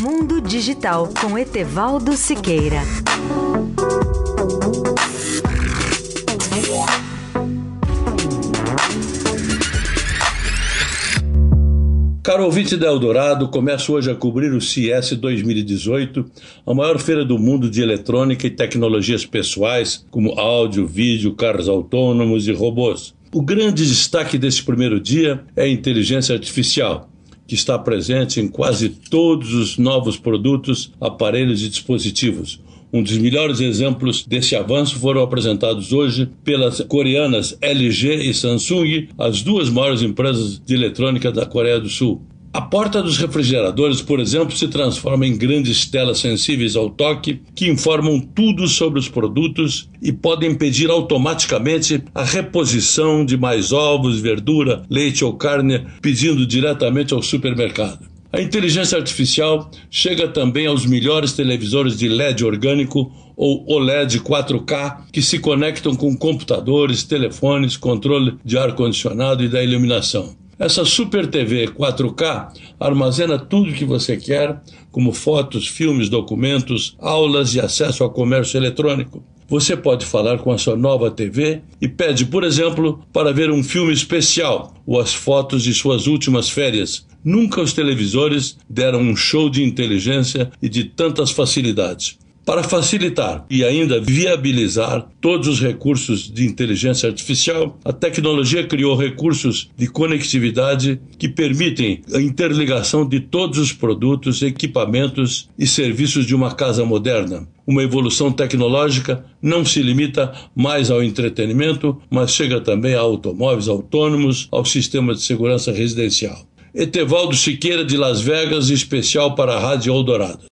Mundo Digital com Etevaldo Siqueira. Caro ouvinte da Eldorado, começo hoje a cobrir o CES 2018, a maior feira do mundo de eletrônica e tecnologias pessoais, como áudio, vídeo, carros autônomos e robôs. O grande destaque desse primeiro dia é a inteligência artificial, que está presente em quase todos os novos produtos, aparelhos e dispositivos. Um dos melhores exemplos desse avanço foram apresentados hoje pelas coreanas LG e Samsung, as duas maiores empresas de eletrônica da Coreia do Sul. A porta dos refrigeradores, por exemplo, se transforma em grandes telas sensíveis ao toque que informam tudo sobre os produtos e podem pedir automaticamente a reposição de mais ovos, verdura, leite ou carne, pedindo diretamente ao supermercado. A inteligência artificial chega também aos melhores televisores de LED orgânico ou OLED 4K que se conectam com computadores, telefones, controle de ar-condicionado e da iluminação. Essa Super TV 4K armazena tudo o que você quer, como fotos, filmes, documentos, aulas e acesso ao comércio eletrônico. Você pode falar com a sua nova TV e pede, por exemplo, para ver um filme especial ou as fotos de suas últimas férias. Nunca os televisores deram um show de inteligência e de tantas facilidades. Para facilitar e ainda viabilizar todos os recursos de inteligência artificial, a tecnologia criou recursos de conectividade que permitem a interligação de todos os produtos, equipamentos e serviços de uma casa moderna. Uma evolução tecnológica não se limita mais ao entretenimento, mas chega também a automóveis autônomos, ao sistema de segurança residencial. Etevaldo Siqueira de Las Vegas, especial para a Rádio Eldorado.